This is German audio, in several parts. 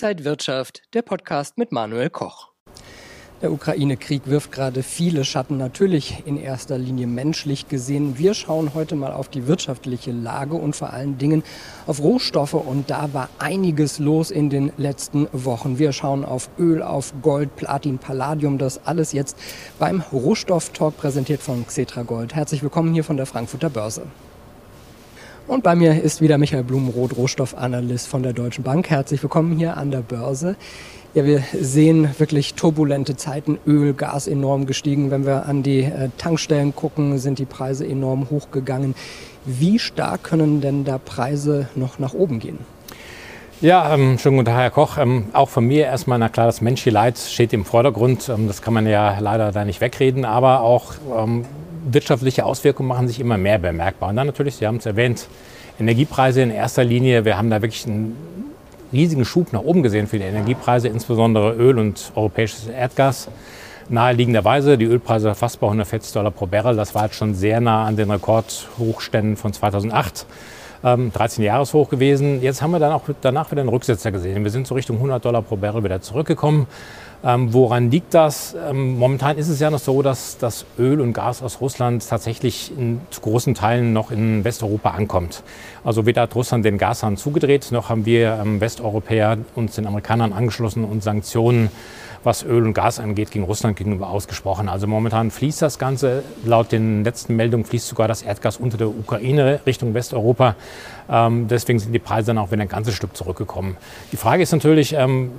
Inside Wirtschaft, der Podcast mit Manuel Koch. Der Ukraine-Krieg wirft gerade viele Schatten, natürlich in erster Linie menschlich gesehen. Wir schauen heute mal auf die wirtschaftliche Lage und vor allen Dingen auf Rohstoffe. Und da war einiges los in den letzten Wochen. Wir schauen auf Öl, auf Gold, Platin, Palladium. Das alles jetzt beim Rohstofftalk präsentiert von Xetra Gold. Herzlich willkommen hier von der Frankfurter Börse. Und bei mir ist wieder Michael Blumenroth, Rohstoffanalyst von der Deutschen Bank. Herzlich willkommen hier an der Börse. Ja, wir sehen wirklich turbulente Zeiten. Öl, Gas enorm gestiegen. Wenn wir an die äh, Tankstellen gucken, sind die Preise enorm hochgegangen. Wie stark können denn da Preise noch nach oben gehen? Ja, ähm, schönen guten Tag, Herr Koch. Ähm, auch von mir erstmal, na klar, das menschliche Leid steht im Vordergrund. Ähm, das kann man ja leider da nicht wegreden, aber auch ähm, wirtschaftliche Auswirkungen machen sich immer mehr bemerkbar. Und dann natürlich, Sie haben es erwähnt, Energiepreise in erster Linie. Wir haben da wirklich einen riesigen Schub nach oben gesehen für die Energiepreise, insbesondere Öl und europäisches Erdgas. Naheliegenderweise die Ölpreise fast bei 140 Dollar pro Barrel. Das war jetzt schon sehr nah an den Rekordhochständen von 2008. Ähm, 13 Jahreshoch gewesen. Jetzt haben wir dann auch danach wieder einen Rücksetzer gesehen. Wir sind so Richtung 100 Dollar pro Barrel wieder zurückgekommen. Ähm, woran liegt das? Ähm, momentan ist es ja noch so, dass das Öl und Gas aus Russland tatsächlich in, zu großen Teilen noch in Westeuropa ankommt. Also weder hat Russland den Gashahn zugedreht, noch haben wir ähm, Westeuropäer uns den Amerikanern angeschlossen und Sanktionen was Öl und Gas angeht, gegen Russland gegenüber ausgesprochen. Also momentan fließt das Ganze. Laut den letzten Meldungen fließt sogar das Erdgas unter der Ukraine Richtung Westeuropa. Ähm, deswegen sind die Preise dann auch wieder ein ganzes Stück zurückgekommen. Die Frage ist natürlich, ähm,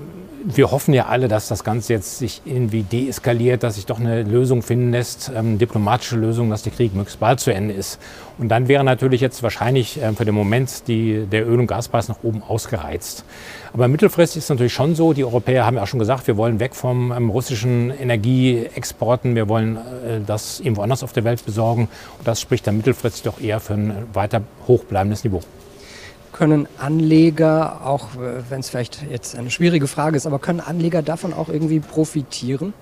wir hoffen ja alle, dass das Ganze jetzt sich irgendwie deeskaliert, dass sich doch eine Lösung finden lässt, ähm, diplomatische Lösung, dass der Krieg möglichst bald zu Ende ist. Und dann wäre natürlich jetzt wahrscheinlich äh, für den Moment die, der Öl- und Gaspreis nach oben ausgereizt. Aber mittelfristig ist es natürlich schon so, die Europäer haben ja auch schon gesagt, wir wollen weg vom ähm, russischen Energieexporten, wir wollen äh, das irgendwo anders auf der Welt besorgen. Und das spricht dann mittelfristig doch eher für ein weiter hochbleibendes Niveau können Anleger, auch wenn es vielleicht jetzt eine schwierige Frage ist, aber können Anleger davon auch irgendwie profitieren?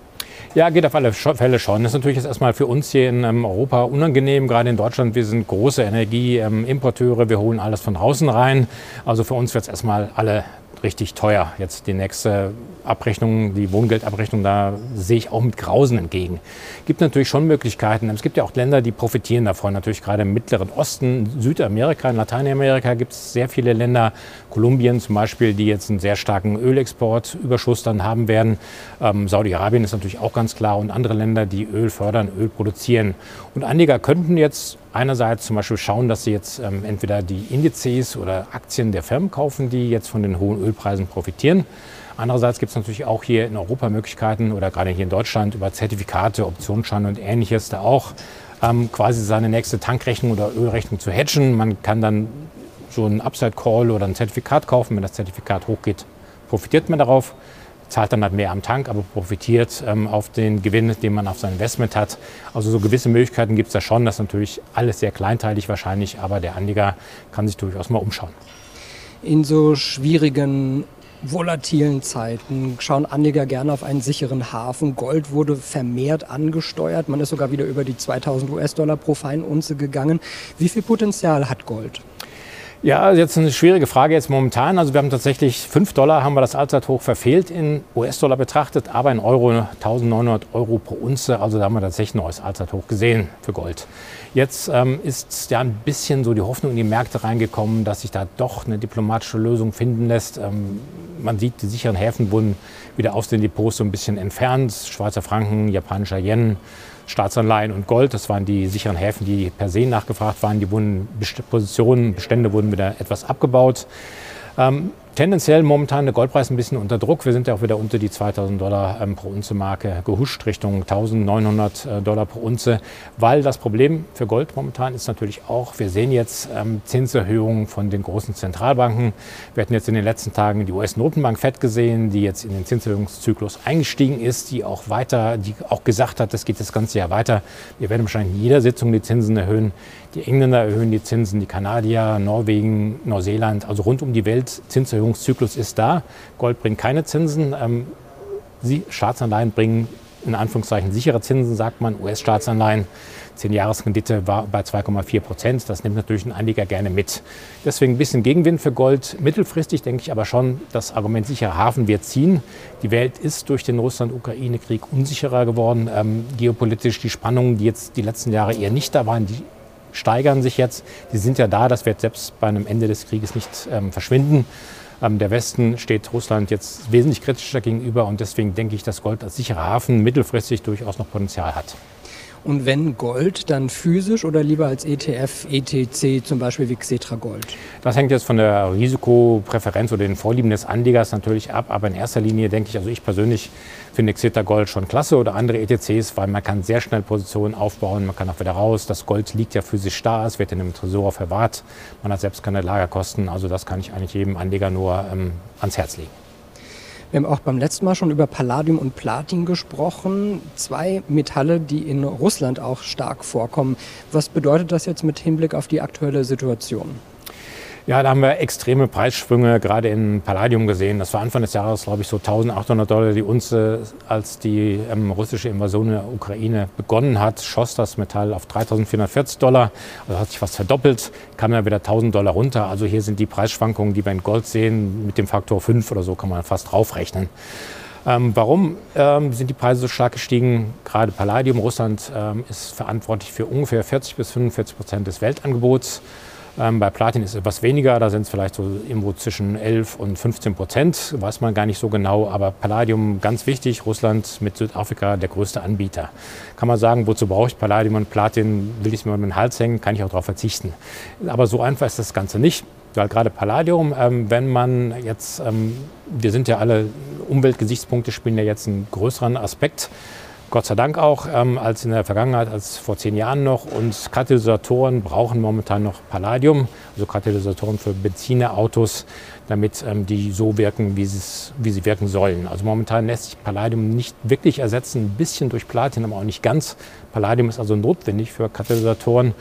Ja, geht auf alle Fälle schon. Das ist natürlich jetzt erstmal für uns hier in ähm, Europa unangenehm, gerade in Deutschland. Wir sind große Energieimporteure, wir holen alles von draußen rein. Also für uns wird es erstmal alle richtig teuer. Jetzt die nächste Abrechnung, die Wohngeldabrechnung, da sehe ich auch mit Grausen entgegen. Gibt natürlich schon Möglichkeiten. Es gibt ja auch Länder, die profitieren davon. Natürlich gerade im Mittleren Osten, Südamerika, in Lateinamerika gibt es sehr viele Länder, Kolumbien zum Beispiel, die jetzt einen sehr starken Ölexportüberschuss dann haben werden. Ähm, Saudi-Arabien ist natürlich auch ganz klar und andere Länder, die Öl fördern, Öl produzieren. Und Anleger könnten jetzt einerseits zum Beispiel schauen, dass sie jetzt ähm, entweder die Indizes oder Aktien der Firmen kaufen, die jetzt von den hohen Ölpreisen profitieren. Andererseits gibt es natürlich auch hier in Europa Möglichkeiten oder gerade hier in Deutschland über Zertifikate, Optionsscheine und ähnliches da auch ähm, quasi seine nächste Tankrechnung oder Ölrechnung zu hedgen. Man kann dann so einen Upside Call oder ein Zertifikat kaufen. Wenn das Zertifikat hochgeht, profitiert man darauf zahlt dann halt mehr am Tank, aber profitiert ähm, auf den Gewinn, den man auf sein Investment hat. Also so gewisse Möglichkeiten gibt es da schon. Das ist natürlich alles sehr kleinteilig wahrscheinlich, aber der Anleger kann sich durchaus mal umschauen. In so schwierigen volatilen Zeiten schauen Anleger gerne auf einen sicheren Hafen. Gold wurde vermehrt angesteuert. Man ist sogar wieder über die 2000 US-Dollar pro Feinunze gegangen. Wie viel Potenzial hat Gold? Ja, jetzt eine schwierige Frage jetzt momentan. Also wir haben tatsächlich 5 Dollar haben wir das Allzeithoch verfehlt in US-Dollar betrachtet, aber in Euro 1900 Euro pro Unze. Also da haben wir tatsächlich ein neues Allzeithoch gesehen für Gold. Jetzt ähm, ist ja ein bisschen so die Hoffnung in die Märkte reingekommen, dass sich da doch eine diplomatische Lösung finden lässt. Ähm, man sieht, die sicheren Häfen wurden wieder aus den Depots so ein bisschen entfernt. Schweizer Franken, japanischer Yen Staatsanleihen und Gold. Das waren die sicheren Häfen, die per se nachgefragt waren. Die wurden Positionen, Bestände wurden wieder etwas abgebaut. Ähm, tendenziell momentan der Goldpreis ein bisschen unter Druck. Wir sind ja auch wieder unter die 2000 Dollar ähm, pro Unze Marke gehuscht, Richtung 1900 äh, Dollar pro Unze, weil das Problem für Gold momentan ist natürlich auch, wir sehen jetzt ähm, Zinserhöhungen von den großen Zentralbanken. Wir hatten jetzt in den letzten Tagen die US-Notenbank FED gesehen, die jetzt in den Zinserhöhungszyklus eingestiegen ist, die auch weiter, die auch gesagt hat, das geht das ganze Jahr weiter. Wir werden wahrscheinlich in jeder Sitzung die Zinsen erhöhen. Die Engländer erhöhen die Zinsen, die Kanadier, Norwegen, Neuseeland, also rund um die Welt. Zinserhöhungszyklus ist da. Gold bringt keine Zinsen. Ähm, Sie, Staatsanleihen bringen in Anführungszeichen sichere Zinsen, sagt man, US-Staatsanleihen. 10-Jahres-Rendite war bei 2,4 Prozent. Das nimmt natürlich ein Anleger gerne mit. Deswegen ein bisschen Gegenwind für Gold. Mittelfristig denke ich aber schon, das Argument sicherer Hafen wird ziehen. Die Welt ist durch den Russland-Ukraine-Krieg unsicherer geworden. Ähm, geopolitisch die Spannungen, die jetzt die letzten Jahre eher nicht da waren, die steigern sich jetzt. Die sind ja da. Das wird selbst bei einem Ende des Krieges nicht ähm, verschwinden. Ähm, der Westen steht Russland jetzt wesentlich kritischer gegenüber und deswegen denke ich, dass Gold als sicherer Hafen mittelfristig durchaus noch Potenzial hat. Und wenn Gold, dann physisch oder lieber als ETF, ETC, zum Beispiel wie Xetra Gold? Das hängt jetzt von der Risikopräferenz oder den Vorlieben des Anlegers natürlich ab. Aber in erster Linie denke ich, also ich persönlich finde Xetra Gold schon klasse oder andere ETCs, weil man kann sehr schnell Positionen aufbauen, man kann auch wieder raus. Das Gold liegt ja physisch da, es wird in einem Tresor verwahrt. Man hat selbst keine Lagerkosten. Also das kann ich eigentlich jedem Anleger nur ähm, ans Herz legen. Wir haben auch beim letzten Mal schon über Palladium und Platin gesprochen. Zwei Metalle, die in Russland auch stark vorkommen. Was bedeutet das jetzt mit Hinblick auf die aktuelle Situation? Ja, da haben wir extreme Preisschwünge gerade in Palladium gesehen. Das war Anfang des Jahres, glaube ich, so 1800 Dollar die Unze. Als die ähm, russische Invasion in der Ukraine begonnen hat, schoss das Metall auf 3440 Dollar. Also hat sich fast verdoppelt, kam dann wieder 1000 Dollar runter. Also hier sind die Preisschwankungen, die wir in Gold sehen, mit dem Faktor 5 oder so kann man fast draufrechnen. Ähm, warum ähm, sind die Preise so stark gestiegen? Gerade Palladium, Russland ähm, ist verantwortlich für ungefähr 40 bis 45 Prozent des Weltangebots. Ähm, bei Platin ist etwas weniger, da sind es vielleicht so irgendwo zwischen 11 und 15 Prozent, weiß man gar nicht so genau. Aber Palladium ganz wichtig, Russland mit Südafrika der größte Anbieter. Kann man sagen, wozu brauche ich Palladium und Platin? Will ich es mir um den Hals hängen, kann ich auch darauf verzichten. Aber so einfach ist das Ganze nicht. Weil gerade Palladium, ähm, wenn man jetzt, ähm, wir sind ja alle Umweltgesichtspunkte spielen ja jetzt einen größeren Aspekt. Gott sei Dank auch, ähm, als in der Vergangenheit, als vor zehn Jahren noch. Und Katalysatoren brauchen momentan noch Palladium, also Katalysatoren für Benzinerautos, damit ähm, die so wirken, wie, wie sie wirken sollen. Also momentan lässt sich Palladium nicht wirklich ersetzen, ein bisschen durch Platin, aber auch nicht ganz. Palladium ist also notwendig für Katalysatoren.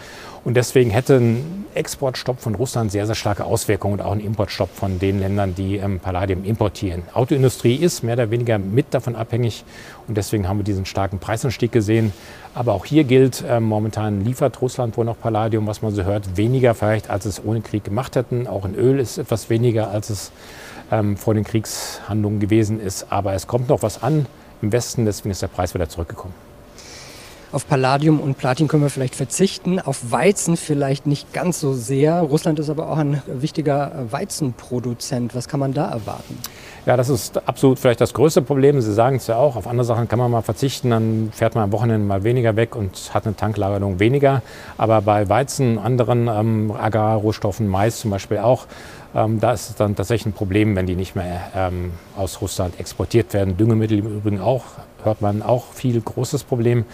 Und deswegen hätte ein Exportstopp von Russland sehr, sehr starke Auswirkungen und auch ein Importstopp von den Ländern, die ähm, Palladium importieren. Autoindustrie ist mehr oder weniger mit davon abhängig und deswegen haben wir diesen starken Preisanstieg gesehen. Aber auch hier gilt, äh, momentan liefert Russland wohl noch Palladium, was man so hört, weniger vielleicht, als es ohne Krieg gemacht hätten. Auch in Öl ist etwas weniger, als es ähm, vor den Kriegshandlungen gewesen ist. Aber es kommt noch was an im Westen, deswegen ist der Preis wieder zurückgekommen. Auf Palladium und Platin können wir vielleicht verzichten, auf Weizen vielleicht nicht ganz so sehr. Russland ist aber auch ein wichtiger Weizenproduzent. Was kann man da erwarten? Ja, das ist absolut vielleicht das größte Problem. Sie sagen es ja auch, auf andere Sachen kann man mal verzichten, dann fährt man am Wochenende mal weniger weg und hat eine Tanklagerung weniger. Aber bei Weizen, anderen ähm, Agrarrohstoffen, Mais zum Beispiel auch, ähm, da ist es dann tatsächlich ein Problem, wenn die nicht mehr ähm, aus Russland exportiert werden. Düngemittel im Übrigen auch, hört man auch viel großes Problem.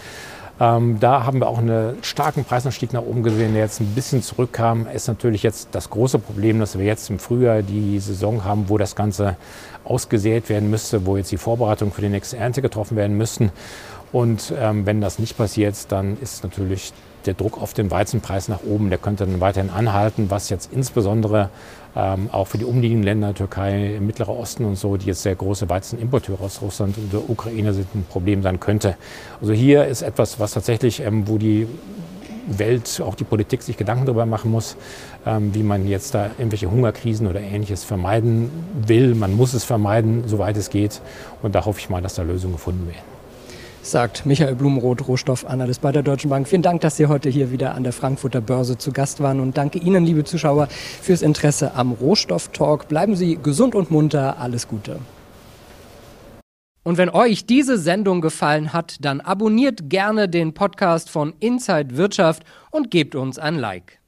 Ähm, da haben wir auch einen starken Preisanstieg nach oben gesehen, der jetzt ein bisschen zurückkam. Ist natürlich jetzt das große Problem, dass wir jetzt im Frühjahr die Saison haben, wo das Ganze ausgesät werden müsste, wo jetzt die Vorbereitungen für die nächste Ernte getroffen werden müssten. Und ähm, wenn das nicht passiert, dann ist natürlich der Druck auf den Weizenpreis nach oben, der könnte dann weiterhin anhalten, was jetzt insbesondere ähm, auch für die umliegenden Länder, Türkei, Mittlerer Osten und so, die jetzt sehr große Weizenimporteure aus Russland und der Ukraine sind, ein Problem sein könnte. Also hier ist etwas, was tatsächlich, ähm, wo die Welt, auch die Politik sich Gedanken darüber machen muss, ähm, wie man jetzt da irgendwelche Hungerkrisen oder ähnliches vermeiden will. Man muss es vermeiden, soweit es geht. Und da hoffe ich mal, dass da Lösungen gefunden werden sagt Michael Blumenroth, Rohstoffanalyst bei der Deutschen Bank. Vielen Dank, dass Sie heute hier wieder an der Frankfurter Börse zu Gast waren und danke Ihnen, liebe Zuschauer, fürs Interesse am Rohstofftalk. Bleiben Sie gesund und munter. Alles Gute. Und wenn euch diese Sendung gefallen hat, dann abonniert gerne den Podcast von Inside Wirtschaft und gebt uns ein Like.